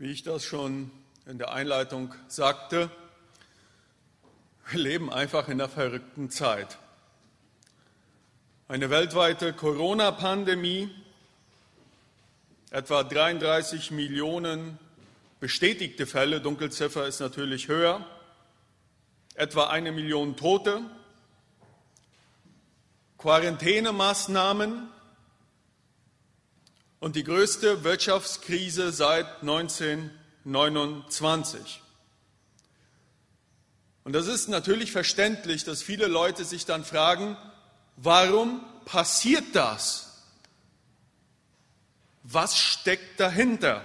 Wie ich das schon in der Einleitung sagte, wir leben einfach in einer verrückten Zeit. Eine weltweite Corona-Pandemie, etwa 33 Millionen bestätigte Fälle, Dunkelziffer ist natürlich höher, etwa eine Million Tote, Quarantänemaßnahmen und die größte Wirtschaftskrise seit 1929. Und das ist natürlich verständlich, dass viele Leute sich dann fragen, warum passiert das? Was steckt dahinter?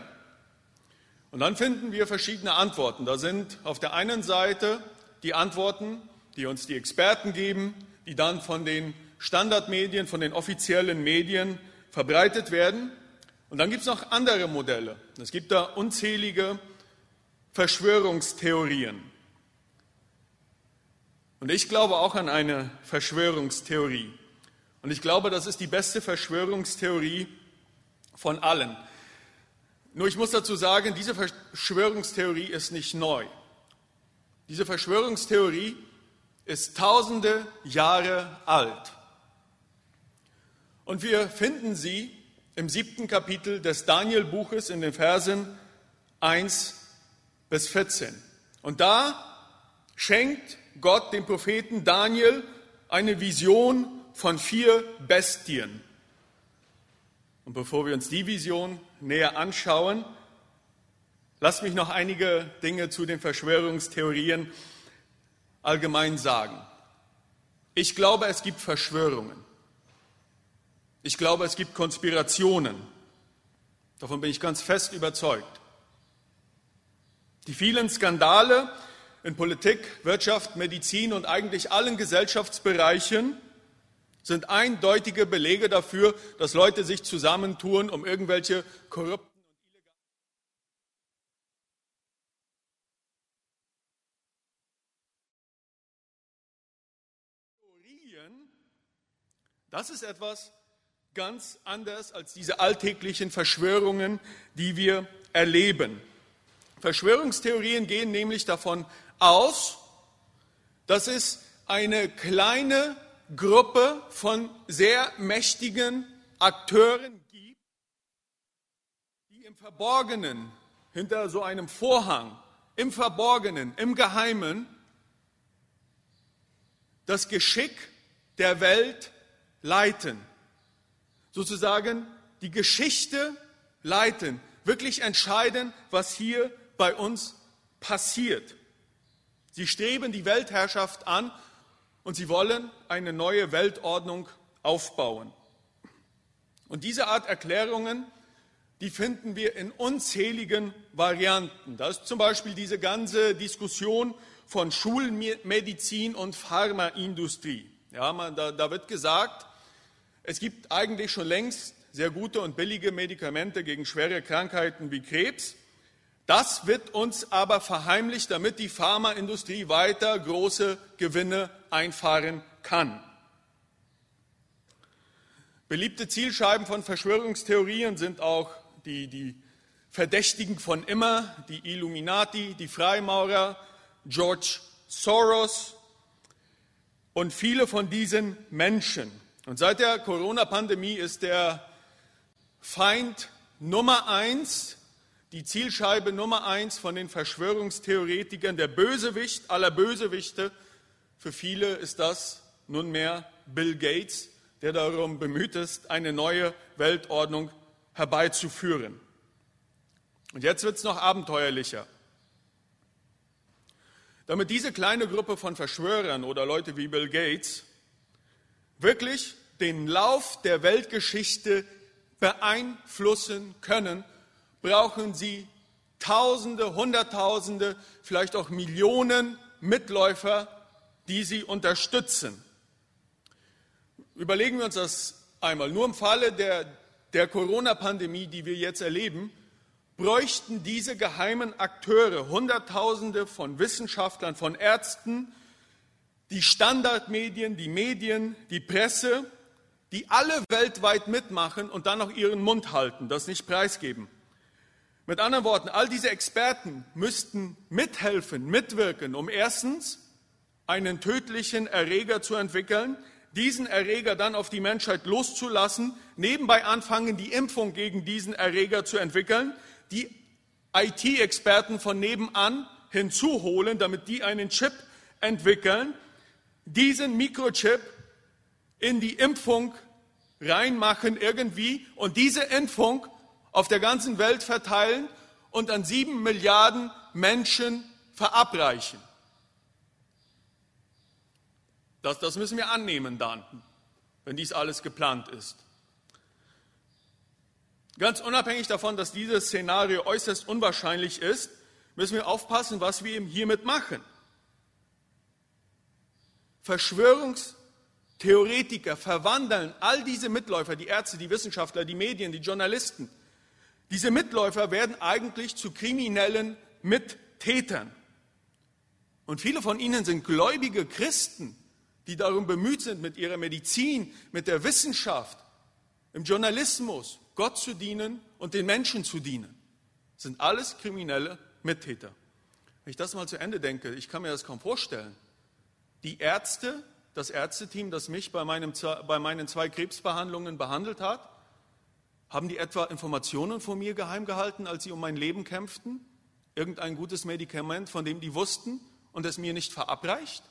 Und dann finden wir verschiedene Antworten. Da sind auf der einen Seite die Antworten, die uns die Experten geben, die dann von den Standardmedien, von den offiziellen Medien verbreitet werden. Und dann gibt es noch andere Modelle. Es gibt da unzählige Verschwörungstheorien. Und ich glaube auch an eine Verschwörungstheorie. Und ich glaube, das ist die beste Verschwörungstheorie von allen. Nur ich muss dazu sagen, diese Verschwörungstheorie ist nicht neu. Diese Verschwörungstheorie ist tausende Jahre alt. Und wir finden sie im siebten Kapitel des Daniel-Buches in den Versen 1 bis 14. Und da schenkt Gott dem Propheten Daniel eine Vision von vier Bestien. Und bevor wir uns die Vision näher anschauen, lasst mich noch einige Dinge zu den Verschwörungstheorien allgemein sagen. Ich glaube, es gibt Verschwörungen. Ich glaube, es gibt Konspirationen. Davon bin ich ganz fest überzeugt. Die vielen Skandale in Politik, Wirtschaft, Medizin und eigentlich allen Gesellschaftsbereichen sind eindeutige Belege dafür, dass Leute sich zusammentun, um irgendwelche korrupten Das ist etwas, ganz anders als diese alltäglichen Verschwörungen, die wir erleben. Verschwörungstheorien gehen nämlich davon aus, dass es eine kleine Gruppe von sehr mächtigen Akteuren gibt, die im Verborgenen, hinter so einem Vorhang, im Verborgenen, im Geheimen, das Geschick der Welt leiten sozusagen die Geschichte leiten, wirklich entscheiden, was hier bei uns passiert. Sie streben die Weltherrschaft an und sie wollen eine neue Weltordnung aufbauen. Und diese Art Erklärungen, die finden wir in unzähligen Varianten. Da ist zum Beispiel diese ganze Diskussion von Schulmedizin und Pharmaindustrie. Ja, man, da, da wird gesagt, es gibt eigentlich schon längst sehr gute und billige Medikamente gegen schwere Krankheiten wie Krebs. Das wird uns aber verheimlicht, damit die Pharmaindustrie weiter große Gewinne einfahren kann. Beliebte Zielscheiben von Verschwörungstheorien sind auch die, die Verdächtigen von immer, die Illuminati, die Freimaurer, George Soros und viele von diesen Menschen. Und seit der Corona-Pandemie ist der Feind Nummer eins, die Zielscheibe Nummer eins von den Verschwörungstheoretikern, der Bösewicht aller Bösewichte. Für viele ist das nunmehr Bill Gates, der darum bemüht ist, eine neue Weltordnung herbeizuführen. Und jetzt wird es noch abenteuerlicher. Damit diese kleine Gruppe von Verschwörern oder Leute wie Bill Gates wirklich den Lauf der Weltgeschichte beeinflussen können, brauchen sie Tausende, Hunderttausende, vielleicht auch Millionen Mitläufer, die sie unterstützen. Überlegen wir uns das einmal. Nur im Falle der, der Corona-Pandemie, die wir jetzt erleben, bräuchten diese geheimen Akteure Hunderttausende von Wissenschaftlern, von Ärzten, die Standardmedien, die Medien, die Presse, die alle weltweit mitmachen und dann noch ihren Mund halten, das nicht preisgeben. Mit anderen Worten, all diese Experten müssten mithelfen, mitwirken, um erstens einen tödlichen Erreger zu entwickeln, diesen Erreger dann auf die Menschheit loszulassen, nebenbei anfangen, die Impfung gegen diesen Erreger zu entwickeln, die IT-Experten von nebenan hinzuholen, damit die einen Chip entwickeln, diesen Mikrochip in die Impfung reinmachen irgendwie und diese Impfung auf der ganzen Welt verteilen und an sieben Milliarden Menschen verabreichen. Das, das müssen wir annehmen dann, wenn dies alles geplant ist. Ganz unabhängig davon, dass dieses Szenario äußerst unwahrscheinlich ist, müssen wir aufpassen, was wir hiermit machen. Verschwörungstheoretiker verwandeln all diese Mitläufer, die Ärzte, die Wissenschaftler, die Medien, die Journalisten, diese Mitläufer werden eigentlich zu kriminellen Mittätern. Und viele von ihnen sind gläubige Christen, die darum bemüht sind, mit ihrer Medizin, mit der Wissenschaft, im Journalismus Gott zu dienen und den Menschen zu dienen. Das sind alles kriminelle Mittäter. Wenn ich das mal zu Ende denke, ich kann mir das kaum vorstellen. Die Ärzte, das Ärzteteam, das mich bei, meinem, bei meinen zwei Krebsbehandlungen behandelt hat, haben die etwa Informationen von mir geheim gehalten, als sie um mein Leben kämpften? Irgendein gutes Medikament, von dem die wussten und es mir nicht verabreicht?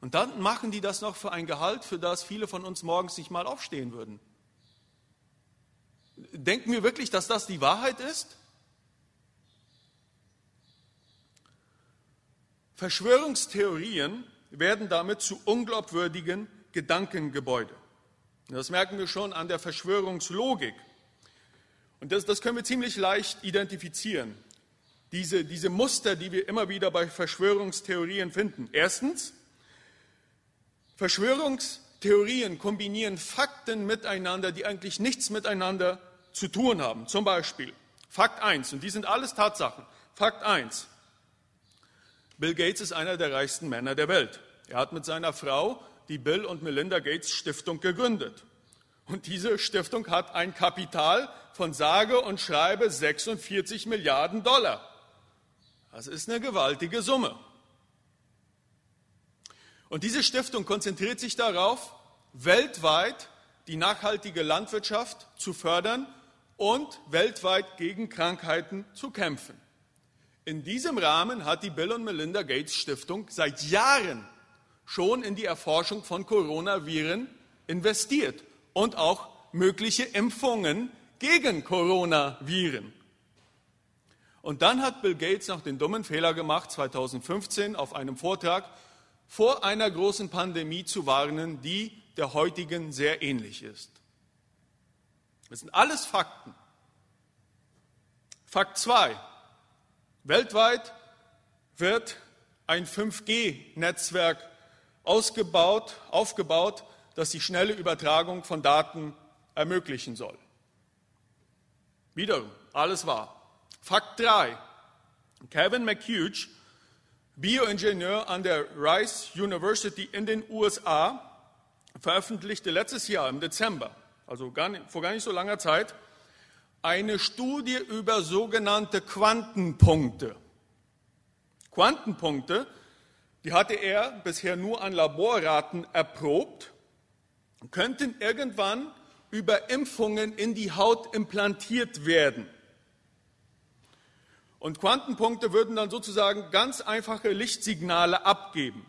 Und dann machen die das noch für ein Gehalt, für das viele von uns morgens nicht mal aufstehen würden. Denken wir wirklich, dass das die Wahrheit ist? Verschwörungstheorien werden damit zu unglaubwürdigen Gedankengebäude. Das merken wir schon an der Verschwörungslogik. Und das, das können wir ziemlich leicht identifizieren. Diese, diese Muster, die wir immer wieder bei Verschwörungstheorien finden. Erstens, Verschwörungstheorien kombinieren Fakten miteinander, die eigentlich nichts miteinander zu tun haben. Zum Beispiel Fakt 1, und die sind alles Tatsachen. Fakt 1. Bill Gates ist einer der reichsten Männer der Welt. Er hat mit seiner Frau die Bill und Melinda Gates Stiftung gegründet. Und diese Stiftung hat ein Kapital von sage und schreibe 46 Milliarden Dollar. Das ist eine gewaltige Summe. Und diese Stiftung konzentriert sich darauf, weltweit die nachhaltige Landwirtschaft zu fördern und weltweit gegen Krankheiten zu kämpfen. In diesem Rahmen hat die Bill und Melinda Gates Stiftung seit Jahren schon in die Erforschung von Coronaviren investiert und auch mögliche Impfungen gegen Coronaviren. Und dann hat Bill Gates noch den dummen Fehler gemacht, 2015 auf einem Vortrag vor einer großen Pandemie zu warnen, die der heutigen sehr ähnlich ist. Das sind alles Fakten. Fakt 2. Weltweit wird ein 5G-Netzwerk ausgebaut, aufgebaut, das die schnelle Übertragung von Daten ermöglichen soll. Wiederum, alles wahr. Fakt 3. Kevin McHugh Bioingenieur an der Rice University in den USA, veröffentlichte letztes Jahr im Dezember, also gar nicht, vor gar nicht so langer Zeit, eine Studie über sogenannte Quantenpunkte. Quantenpunkte, die hatte er bisher nur an Laborraten erprobt, könnten irgendwann über Impfungen in die Haut implantiert werden. Und Quantenpunkte würden dann sozusagen ganz einfache Lichtsignale abgeben.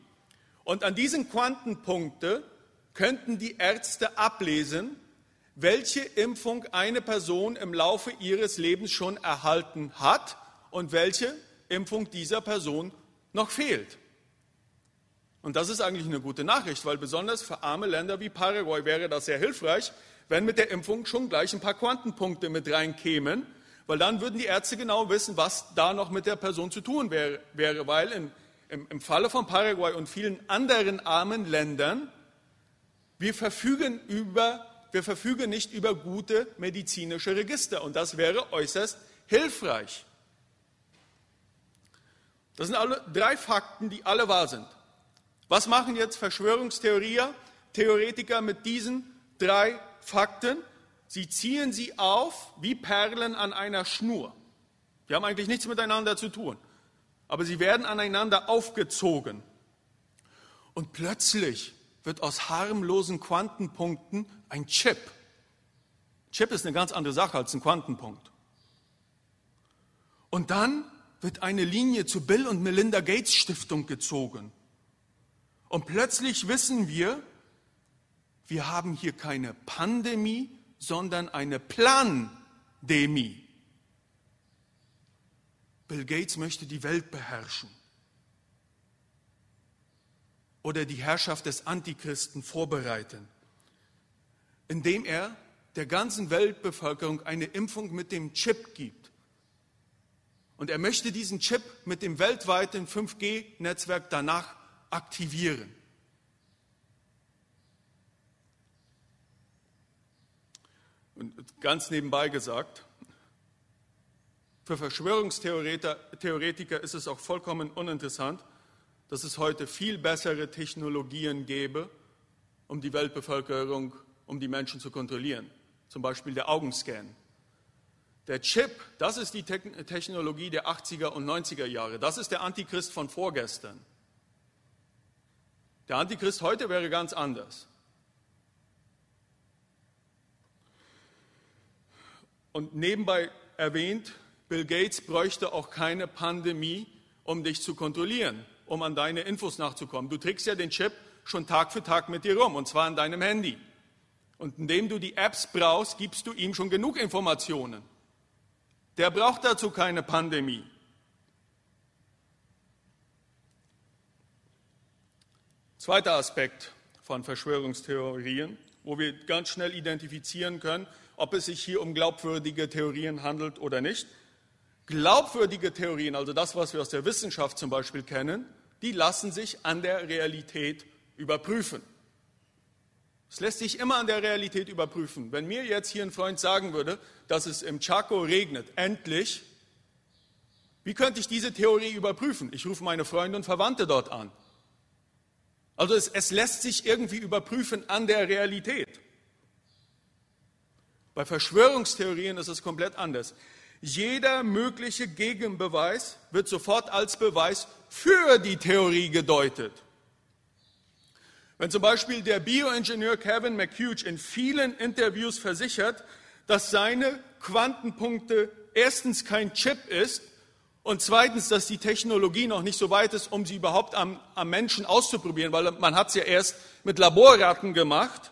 Und an diesen Quantenpunkte könnten die Ärzte ablesen, welche Impfung eine Person im Laufe ihres Lebens schon erhalten hat und welche Impfung dieser Person noch fehlt. Und das ist eigentlich eine gute Nachricht, weil besonders für arme Länder wie Paraguay wäre das sehr hilfreich, wenn mit der Impfung schon gleich ein paar Quantenpunkte mit reinkämen, weil dann würden die Ärzte genau wissen, was da noch mit der Person zu tun wäre, wäre weil in, im, im Falle von Paraguay und vielen anderen armen Ländern wir verfügen, über, wir verfügen nicht über gute medizinische Register und das wäre äußerst hilfreich. Das sind alle drei Fakten, die alle wahr sind. Was machen jetzt Verschwörungstheoretiker mit diesen drei Fakten? Sie ziehen sie auf wie Perlen an einer Schnur. Die haben eigentlich nichts miteinander zu tun, aber sie werden aneinander aufgezogen. Und plötzlich wird aus harmlosen Quantenpunkten ein Chip. Chip ist eine ganz andere Sache als ein Quantenpunkt. Und dann wird eine Linie zur Bill und Melinda Gates Stiftung gezogen. Und plötzlich wissen wir, wir haben hier keine Pandemie, sondern eine Plandemie. Bill Gates möchte die Welt beherrschen oder die Herrschaft des Antichristen vorbereiten, indem er der ganzen Weltbevölkerung eine Impfung mit dem Chip gibt. Und er möchte diesen Chip mit dem weltweiten 5G-Netzwerk danach aktivieren. Und ganz nebenbei gesagt, für Verschwörungstheoretiker ist es auch vollkommen uninteressant, dass es heute viel bessere Technologien gäbe, um die Weltbevölkerung, um die Menschen zu kontrollieren. Zum Beispiel der Augenscan. Der Chip, das ist die Technologie der 80er und 90er Jahre. Das ist der Antichrist von vorgestern. Der Antichrist heute wäre ganz anders. Und nebenbei erwähnt, Bill Gates bräuchte auch keine Pandemie, um dich zu kontrollieren um an deine Infos nachzukommen. Du trägst ja den Chip schon Tag für Tag mit dir rum, und zwar an deinem Handy. Und indem du die Apps brauchst, gibst du ihm schon genug Informationen. Der braucht dazu keine Pandemie. Zweiter Aspekt von Verschwörungstheorien, wo wir ganz schnell identifizieren können, ob es sich hier um glaubwürdige Theorien handelt oder nicht. Glaubwürdige Theorien, also das, was wir aus der Wissenschaft zum Beispiel kennen, die lassen sich an der Realität überprüfen. Es lässt sich immer an der Realität überprüfen. Wenn mir jetzt hier ein Freund sagen würde, dass es im Chaco regnet, endlich, wie könnte ich diese Theorie überprüfen? Ich rufe meine Freunde und Verwandte dort an. Also es, es lässt sich irgendwie überprüfen an der Realität. Bei Verschwörungstheorien ist es komplett anders. Jeder mögliche Gegenbeweis wird sofort als Beweis für die Theorie gedeutet. Wenn zum Beispiel der Bioingenieur Kevin McHugh in vielen Interviews versichert, dass seine Quantenpunkte erstens kein Chip ist und zweitens, dass die Technologie noch nicht so weit ist, um sie überhaupt am, am Menschen auszuprobieren, weil man hat es ja erst mit Laborratten gemacht,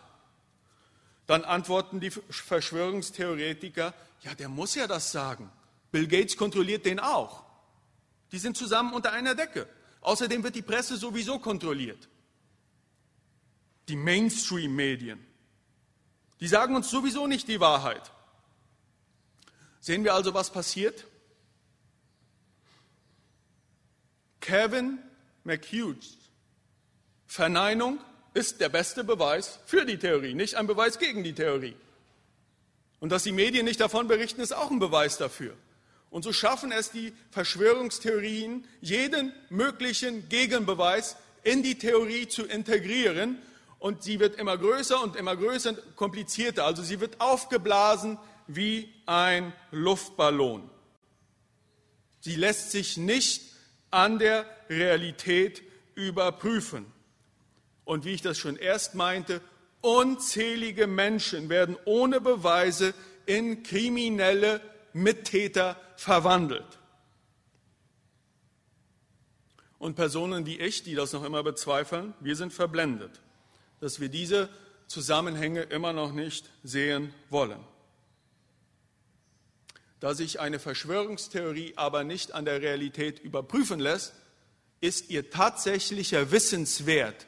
dann antworten die Verschwörungstheoretiker, ja, der muss ja das sagen. Bill Gates kontrolliert den auch. Die sind zusammen unter einer Decke. Außerdem wird die Presse sowieso kontrolliert. Die Mainstream-Medien. Die sagen uns sowieso nicht die Wahrheit. Sehen wir also, was passiert? Kevin McHughes Verneinung ist der beste Beweis für die Theorie, nicht ein Beweis gegen die Theorie. Und dass die Medien nicht davon berichten, ist auch ein Beweis dafür. Und so schaffen es die Verschwörungstheorien, jeden möglichen Gegenbeweis in die Theorie zu integrieren. Und sie wird immer größer und immer größer und komplizierter. Also sie wird aufgeblasen wie ein Luftballon. Sie lässt sich nicht an der Realität überprüfen. Und wie ich das schon erst meinte, Unzählige Menschen werden ohne Beweise in kriminelle Mittäter verwandelt. Und Personen wie ich, die das noch immer bezweifeln, wir sind verblendet, dass wir diese Zusammenhänge immer noch nicht sehen wollen. Da sich eine Verschwörungstheorie aber nicht an der Realität überprüfen lässt, ist ihr tatsächlicher Wissenswert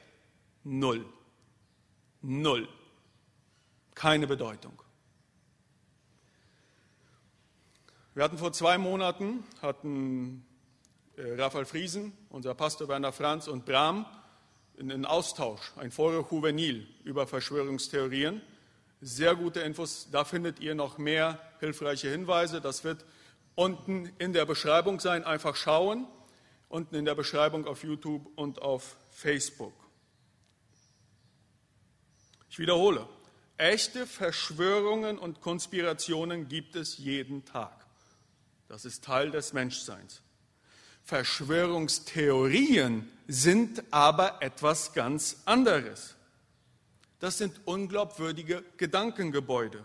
null. Null. Keine Bedeutung. Wir hatten vor zwei Monaten, hatten äh, Raphael Friesen, unser Pastor Werner Franz und Bram einen Austausch, ein Foro Juvenil über Verschwörungstheorien. Sehr gute Infos, da findet ihr noch mehr hilfreiche Hinweise. Das wird unten in der Beschreibung sein, einfach schauen. Unten in der Beschreibung auf YouTube und auf Facebook. Ich wiederhole, echte Verschwörungen und Konspirationen gibt es jeden Tag. Das ist Teil des Menschseins. Verschwörungstheorien sind aber etwas ganz anderes. Das sind unglaubwürdige Gedankengebäude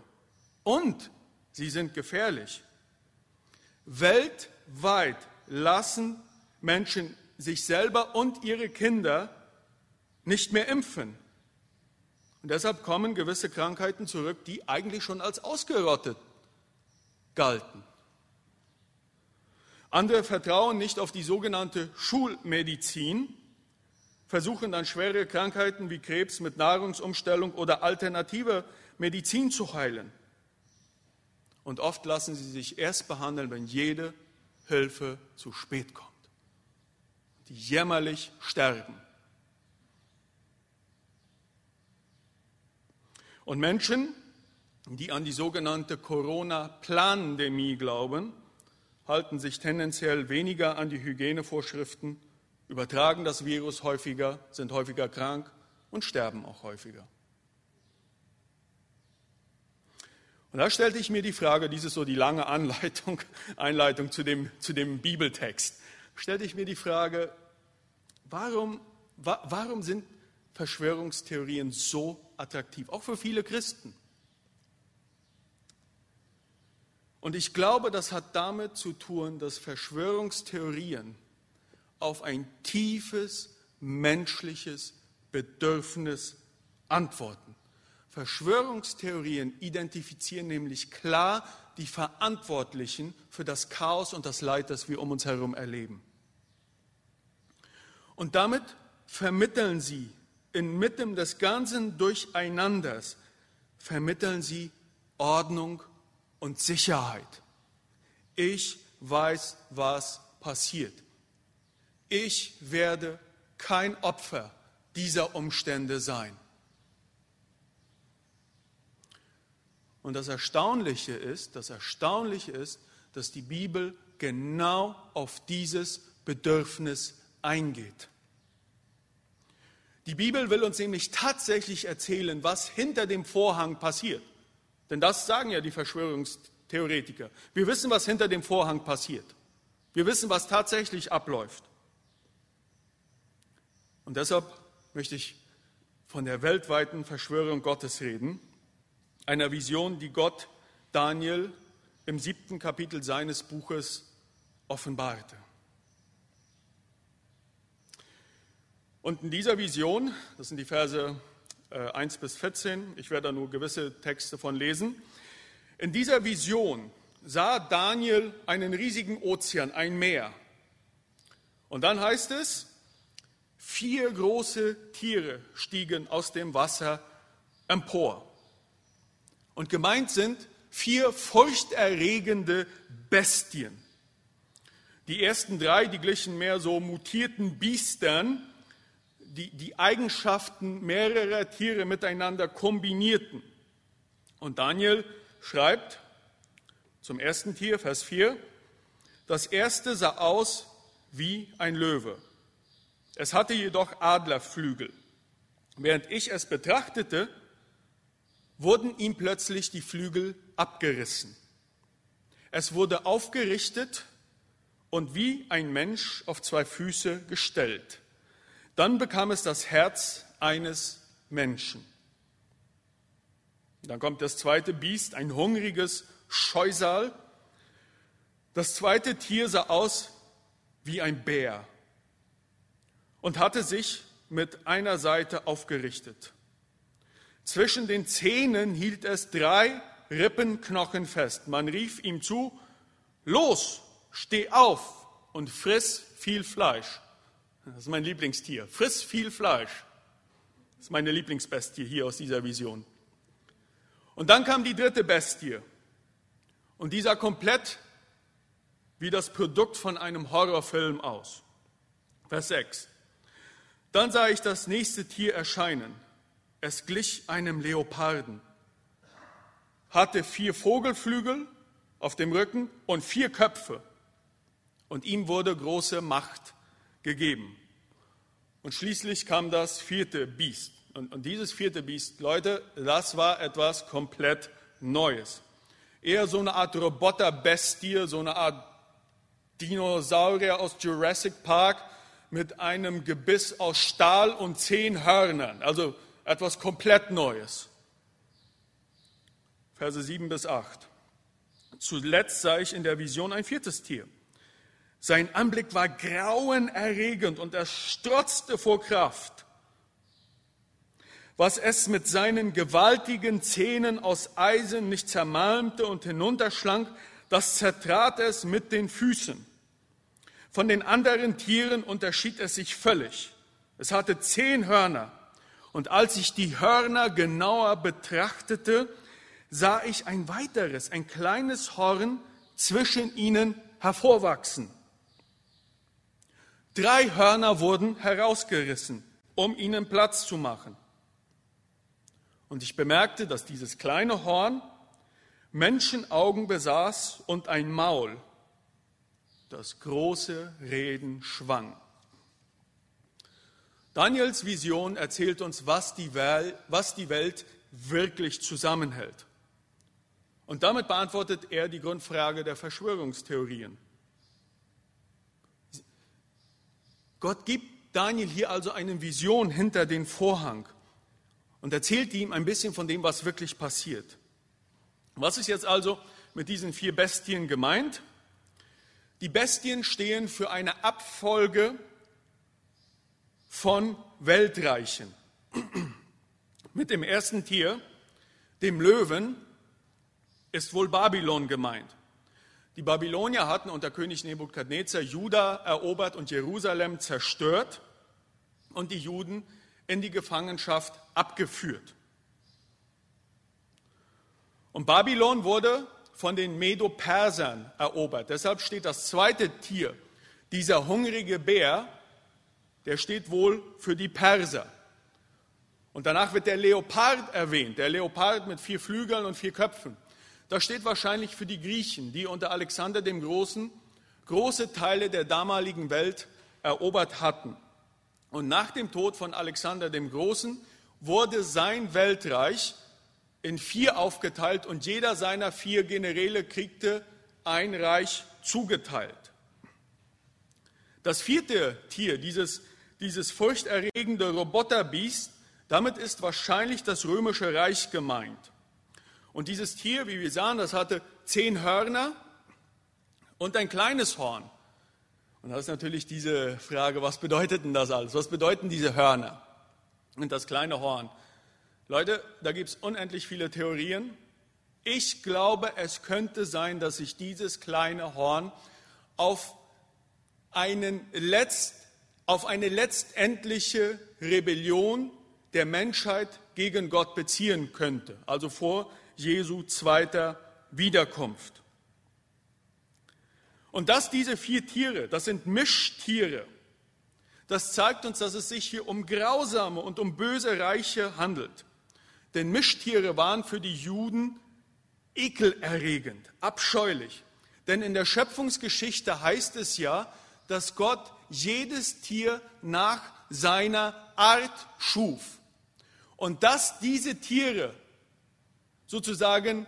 und sie sind gefährlich. Weltweit lassen Menschen sich selber und ihre Kinder nicht mehr impfen. Und deshalb kommen gewisse Krankheiten zurück, die eigentlich schon als ausgerottet galten. Andere vertrauen nicht auf die sogenannte Schulmedizin, versuchen dann schwere Krankheiten wie Krebs mit Nahrungsumstellung oder alternativer Medizin zu heilen. Und oft lassen sie sich erst behandeln, wenn jede Hilfe zu spät kommt. Die jämmerlich sterben. Und Menschen, die an die sogenannte Corona-Plandemie glauben, halten sich tendenziell weniger an die Hygienevorschriften, übertragen das Virus häufiger, sind häufiger krank und sterben auch häufiger. Und da stellte ich mir die Frage, dies ist so die lange Anleitung, Einleitung zu dem, zu dem Bibeltext, stellte ich mir die Frage, warum, wa, warum sind Verschwörungstheorien so attraktiv, auch für viele Christen? Und ich glaube, das hat damit zu tun, dass Verschwörungstheorien auf ein tiefes menschliches Bedürfnis antworten. Verschwörungstheorien identifizieren nämlich klar die Verantwortlichen für das Chaos und das Leid, das wir um uns herum erleben. Und damit vermitteln sie inmitten des ganzen Durcheinanders, vermitteln sie Ordnung und Sicherheit. Ich weiß, was passiert. Ich werde kein Opfer dieser Umstände sein. Und das Erstaunliche ist, das Erstaunliche ist, dass die Bibel genau auf dieses Bedürfnis eingeht. Die Bibel will uns nämlich tatsächlich erzählen, was hinter dem Vorhang passiert. Denn das sagen ja die Verschwörungstheoretiker. Wir wissen, was hinter dem Vorhang passiert. Wir wissen, was tatsächlich abläuft. Und deshalb möchte ich von der weltweiten Verschwörung Gottes reden, einer Vision, die Gott Daniel im siebten Kapitel seines Buches offenbarte. Und in dieser Vision, das sind die Verse 1 äh, bis 14, ich werde da nur gewisse Texte von lesen, in dieser Vision sah Daniel einen riesigen Ozean, ein Meer. Und dann heißt es, vier große Tiere stiegen aus dem Wasser empor. Und gemeint sind vier furchterregende Bestien. Die ersten drei, die glichen mehr so mutierten Biestern, die die Eigenschaften mehrerer Tiere miteinander kombinierten. Und Daniel schreibt zum ersten Tier, Vers 4, das erste sah aus wie ein Löwe. Es hatte jedoch Adlerflügel. Während ich es betrachtete, wurden ihm plötzlich die Flügel abgerissen. Es wurde aufgerichtet und wie ein Mensch auf zwei Füße gestellt. Dann bekam es das Herz eines Menschen. Dann kommt das zweite Biest, ein hungriges Scheusal. Das zweite Tier sah aus wie ein Bär und hatte sich mit einer Seite aufgerichtet. Zwischen den Zähnen hielt es drei Rippenknochen fest. Man rief ihm zu, los, steh auf und friss viel Fleisch. Das ist mein Lieblingstier. Friss viel Fleisch. Das ist meine Lieblingsbestie hier aus dieser Vision. Und dann kam die dritte Bestie. Und die sah komplett wie das Produkt von einem Horrorfilm aus. Vers 6. Dann sah ich das nächste Tier erscheinen. Es glich einem Leoparden, hatte vier Vogelflügel auf dem Rücken und vier Köpfe. Und ihm wurde große Macht gegeben. Und schließlich kam das vierte Biest. und, und dieses vierte Biest, Leute, das war etwas komplett Neues. Eher so eine Art Roboterbestie, so eine Art Dinosaurier aus Jurassic Park mit einem Gebiss aus Stahl und zehn Hörnern. Also etwas komplett Neues. Verse 7 bis 8. Zuletzt sah ich in der Vision ein viertes Tier. Sein Anblick war grauenerregend und er strotzte vor Kraft. Was es mit seinen gewaltigen Zähnen aus Eisen nicht zermalmte und hinunterschlang, das zertrat es mit den Füßen. Von den anderen Tieren unterschied es sich völlig. Es hatte zehn Hörner. Und als ich die Hörner genauer betrachtete, sah ich ein weiteres, ein kleines Horn zwischen ihnen hervorwachsen. Drei Hörner wurden herausgerissen, um ihnen Platz zu machen. Und ich bemerkte, dass dieses kleine Horn Menschenaugen besaß und ein Maul, das große Reden schwang. Daniels Vision erzählt uns, was die, Welt, was die Welt wirklich zusammenhält. Und damit beantwortet er die Grundfrage der Verschwörungstheorien. Gott gibt Daniel hier also eine Vision hinter den Vorhang und erzählt ihm ein bisschen von dem, was wirklich passiert. Was ist jetzt also mit diesen vier Bestien gemeint? Die Bestien stehen für eine Abfolge von Weltreichen. Mit dem ersten Tier, dem Löwen, ist wohl Babylon gemeint. Die Babylonier hatten unter König Nebukadnezar Juda erobert und Jerusalem zerstört und die Juden in die Gefangenschaft abgeführt. Und Babylon wurde von den Medo-Persern erobert. Deshalb steht das zweite Tier, dieser hungrige Bär, der steht wohl für die Perser. Und danach wird der Leopard erwähnt, der Leopard mit vier Flügeln und vier Köpfen. Das steht wahrscheinlich für die Griechen, die unter Alexander dem Großen große Teile der damaligen Welt erobert hatten. Und nach dem Tod von Alexander dem Großen wurde sein Weltreich in vier aufgeteilt und jeder seiner vier Generäle kriegte ein Reich zugeteilt. Das vierte Tier, dieses, dieses furchterregende Roboterbiest, damit ist wahrscheinlich das römische Reich gemeint. Und dieses Tier, wie wir sahen, das hatte zehn Hörner und ein kleines Horn. Und da ist natürlich diese Frage, was bedeutet denn das alles? Was bedeuten diese Hörner und das kleine Horn? Leute, da gibt es unendlich viele Theorien. Ich glaube, es könnte sein, dass sich dieses kleine Horn auf, einen Letzt, auf eine letztendliche Rebellion der Menschheit gegen Gott beziehen könnte, also vor Jesu zweiter Wiederkunft. Und dass diese vier Tiere, das sind Mischtiere, das zeigt uns, dass es sich hier um grausame und um böse Reiche handelt. Denn Mischtiere waren für die Juden ekelerregend, abscheulich. Denn in der Schöpfungsgeschichte heißt es ja, dass Gott jedes Tier nach seiner Art schuf. Und dass diese Tiere sozusagen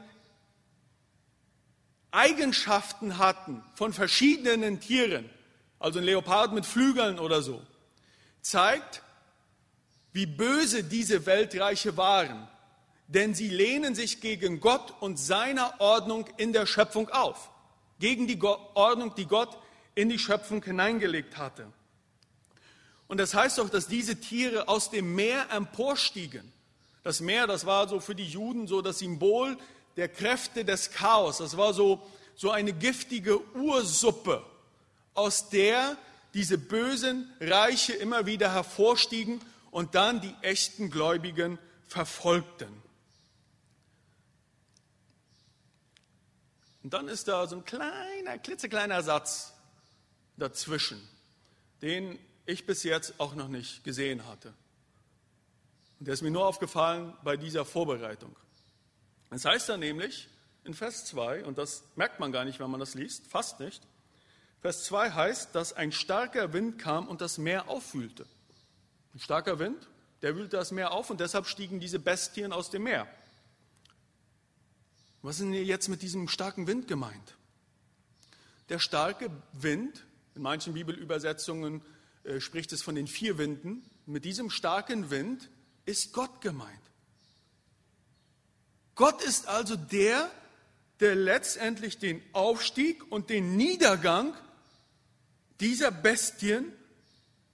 Eigenschaften hatten von verschiedenen Tieren, also ein Leopard mit Flügeln oder so, zeigt, wie böse diese Weltreiche waren. Denn sie lehnen sich gegen Gott und seiner Ordnung in der Schöpfung auf, gegen die Ordnung, die Gott in die Schöpfung hineingelegt hatte. Und das heißt doch, dass diese Tiere aus dem Meer emporstiegen das Meer, das war so für die Juden so das Symbol der Kräfte des Chaos. Das war so, so eine giftige Ursuppe, aus der diese bösen Reiche immer wieder hervorstiegen und dann die echten Gläubigen verfolgten. Und dann ist da so ein kleiner, klitzekleiner Satz dazwischen, den ich bis jetzt auch noch nicht gesehen hatte. Und der ist mir nur aufgefallen bei dieser Vorbereitung. Es heißt da nämlich in Vers 2, und das merkt man gar nicht, wenn man das liest, fast nicht. Vers 2 heißt, dass ein starker Wind kam und das Meer aufwühlte. Ein starker Wind, Der wühlte das Meer auf und deshalb stiegen diese Bestien aus dem Meer. Was ist denn jetzt mit diesem starken Wind gemeint? Der starke Wind, in manchen Bibelübersetzungen äh, spricht es von den vier Winden, mit diesem starken Wind ist Gott gemeint. Gott ist also der, der letztendlich den Aufstieg und den Niedergang dieser Bestien,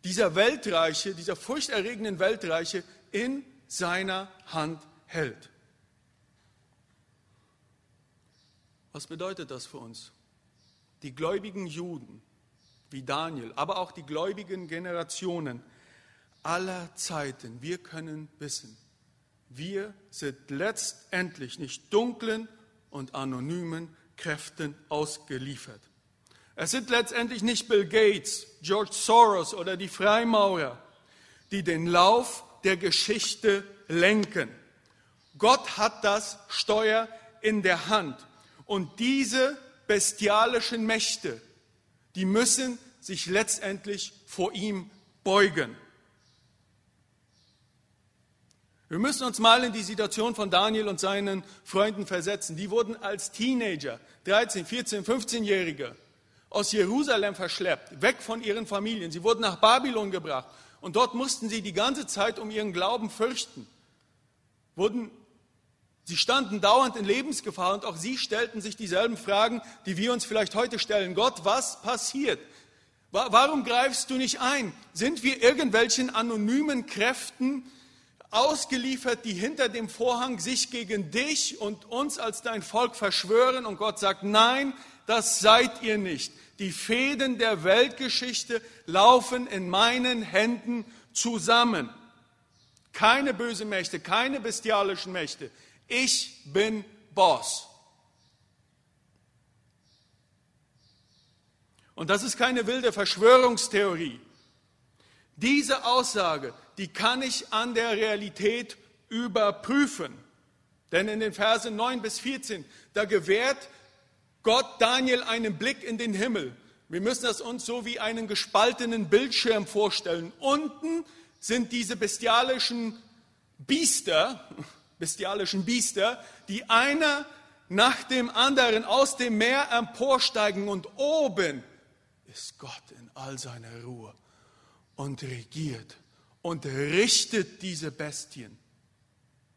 dieser Weltreiche, dieser furchterregenden Weltreiche in seiner Hand hält. Was bedeutet das für uns? Die gläubigen Juden wie Daniel, aber auch die gläubigen Generationen aller Zeiten, wir können wissen, wir sind letztendlich nicht dunklen und anonymen Kräften ausgeliefert. Es sind letztendlich nicht Bill Gates, George Soros oder die Freimaurer, die den Lauf der Geschichte lenken. Gott hat das Steuer in der Hand. Und diese bestialischen Mächte, die müssen sich letztendlich vor ihm beugen. Wir müssen uns mal in die Situation von Daniel und seinen Freunden versetzen. Die wurden als Teenager, 13, 14, 15-Jährige, aus Jerusalem verschleppt, weg von ihren Familien. Sie wurden nach Babylon gebracht und dort mussten sie die ganze Zeit um ihren Glauben fürchten. Wurden, sie standen dauernd in Lebensgefahr und auch sie stellten sich dieselben Fragen, die wir uns vielleicht heute stellen. Gott, was passiert? Warum greifst du nicht ein? Sind wir irgendwelchen anonymen Kräften ausgeliefert, die hinter dem Vorhang sich gegen dich und uns als dein Volk verschwören und Gott sagt, nein, das seid ihr nicht. Die Fäden der Weltgeschichte laufen in meinen Händen zusammen. Keine böse Mächte, keine bestialischen Mächte. Ich bin Boss. Und das ist keine wilde Verschwörungstheorie. Diese Aussage die kann ich an der Realität überprüfen. Denn in den Versen 9 bis 14, da gewährt Gott Daniel einen Blick in den Himmel. Wir müssen das uns so wie einen gespaltenen Bildschirm vorstellen. Unten sind diese bestialischen Biester, bestialischen Biester, die einer nach dem anderen aus dem Meer emporsteigen und oben ist Gott in all seiner Ruhe und regiert und richtet diese Bestien.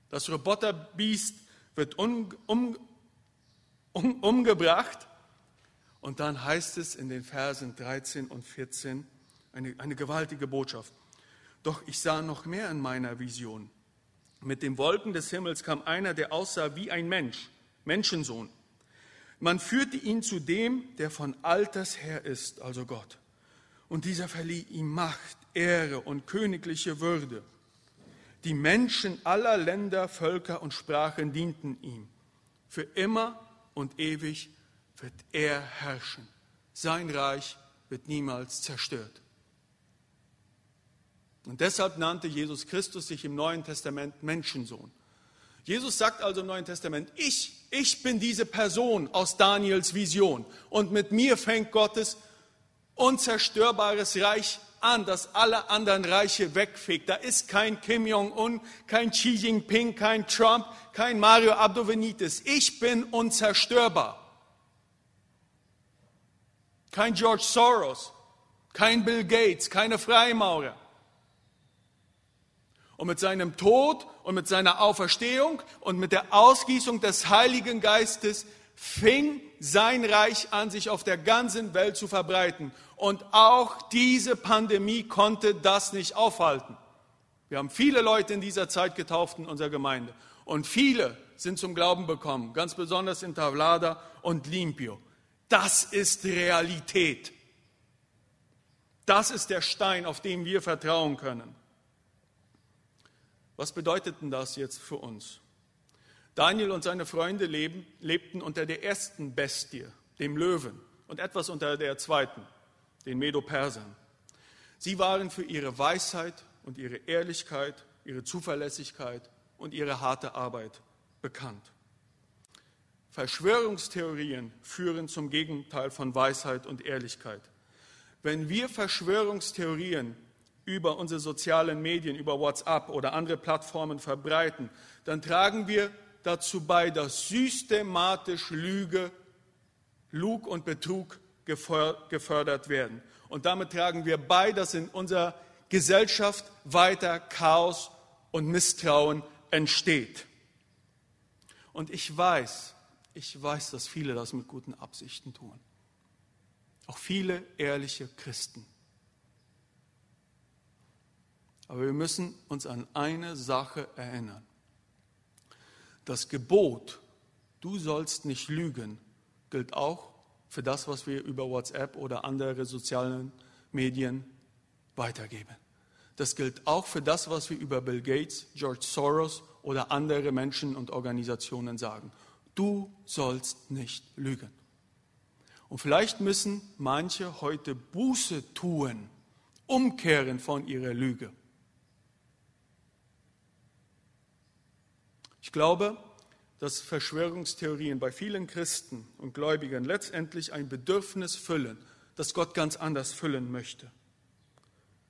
Das Roboterbiest wird um, um, um, umgebracht und dann heißt es in den Versen 13 und 14 eine, eine gewaltige Botschaft. Doch ich sah noch mehr in meiner Vision. Mit den Wolken des Himmels kam einer, der aussah wie ein Mensch, Menschensohn. Man führte ihn zu dem, der von Alters her ist, also Gott. Und dieser verlieh ihm Macht, Ehre und königliche Würde. Die Menschen aller Länder, Völker und Sprachen dienten ihm. Für immer und ewig wird er herrschen. Sein Reich wird niemals zerstört. Und deshalb nannte Jesus Christus sich im Neuen Testament Menschensohn. Jesus sagt also im Neuen Testament, ich, ich bin diese Person aus Daniels Vision und mit mir fängt Gottes unzerstörbares Reich an, das alle anderen Reiche wegfegt. Da ist kein Kim Jong-un, kein Xi Jinping, kein Trump, kein Mario Abdo Benitez. Ich bin unzerstörbar. Kein George Soros, kein Bill Gates, keine Freimaurer. Und mit seinem Tod und mit seiner Auferstehung und mit der Ausgießung des Heiligen Geistes fing sein Reich an, sich auf der ganzen Welt zu verbreiten. Und auch diese Pandemie konnte das nicht aufhalten. Wir haben viele Leute in dieser Zeit getauft in unserer Gemeinde. Und viele sind zum Glauben gekommen, ganz besonders in Tavlada und Limpio. Das ist Realität. Das ist der Stein, auf dem wir vertrauen können. Was bedeutet denn das jetzt für uns? Daniel und seine Freunde leben, lebten unter der ersten Bestie, dem Löwen, und etwas unter der zweiten, den Medo-Persern. Sie waren für ihre Weisheit und ihre Ehrlichkeit, ihre Zuverlässigkeit und ihre harte Arbeit bekannt. Verschwörungstheorien führen zum Gegenteil von Weisheit und Ehrlichkeit. Wenn wir Verschwörungstheorien über unsere sozialen Medien, über WhatsApp oder andere Plattformen verbreiten, dann tragen wir dazu bei, dass systematisch Lüge, Lug und Betrug gefördert werden. Und damit tragen wir bei, dass in unserer Gesellschaft weiter Chaos und Misstrauen entsteht. Und ich weiß, ich weiß, dass viele das mit guten Absichten tun. Auch viele ehrliche Christen. Aber wir müssen uns an eine Sache erinnern. Das Gebot, du sollst nicht lügen, gilt auch für das, was wir über WhatsApp oder andere sozialen Medien weitergeben. Das gilt auch für das, was wir über Bill Gates, George Soros oder andere Menschen und Organisationen sagen. Du sollst nicht lügen. Und vielleicht müssen manche heute Buße tun, umkehren von ihrer Lüge. Ich glaube, dass Verschwörungstheorien bei vielen Christen und Gläubigen letztendlich ein Bedürfnis füllen, das Gott ganz anders füllen möchte.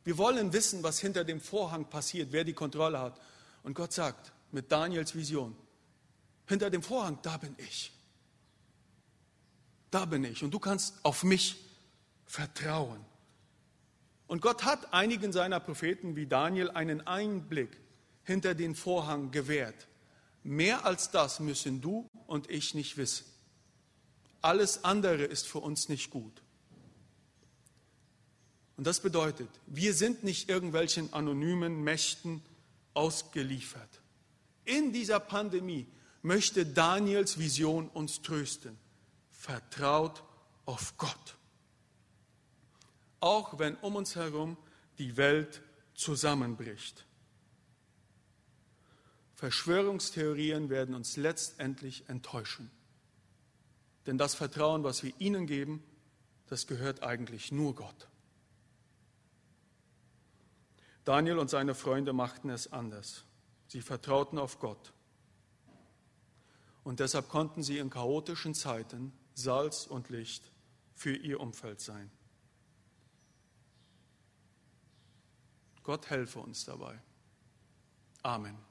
Wir wollen wissen, was hinter dem Vorhang passiert, wer die Kontrolle hat. Und Gott sagt mit Daniels Vision, hinter dem Vorhang, da bin ich. Da bin ich. Und du kannst auf mich vertrauen. Und Gott hat einigen seiner Propheten wie Daniel einen Einblick hinter den Vorhang gewährt. Mehr als das müssen du und ich nicht wissen. Alles andere ist für uns nicht gut. Und das bedeutet, wir sind nicht irgendwelchen anonymen Mächten ausgeliefert. In dieser Pandemie möchte Daniels Vision uns trösten. Vertraut auf Gott. Auch wenn um uns herum die Welt zusammenbricht. Verschwörungstheorien werden uns letztendlich enttäuschen. Denn das Vertrauen, was wir ihnen geben, das gehört eigentlich nur Gott. Daniel und seine Freunde machten es anders. Sie vertrauten auf Gott. Und deshalb konnten sie in chaotischen Zeiten Salz und Licht für ihr Umfeld sein. Gott helfe uns dabei. Amen.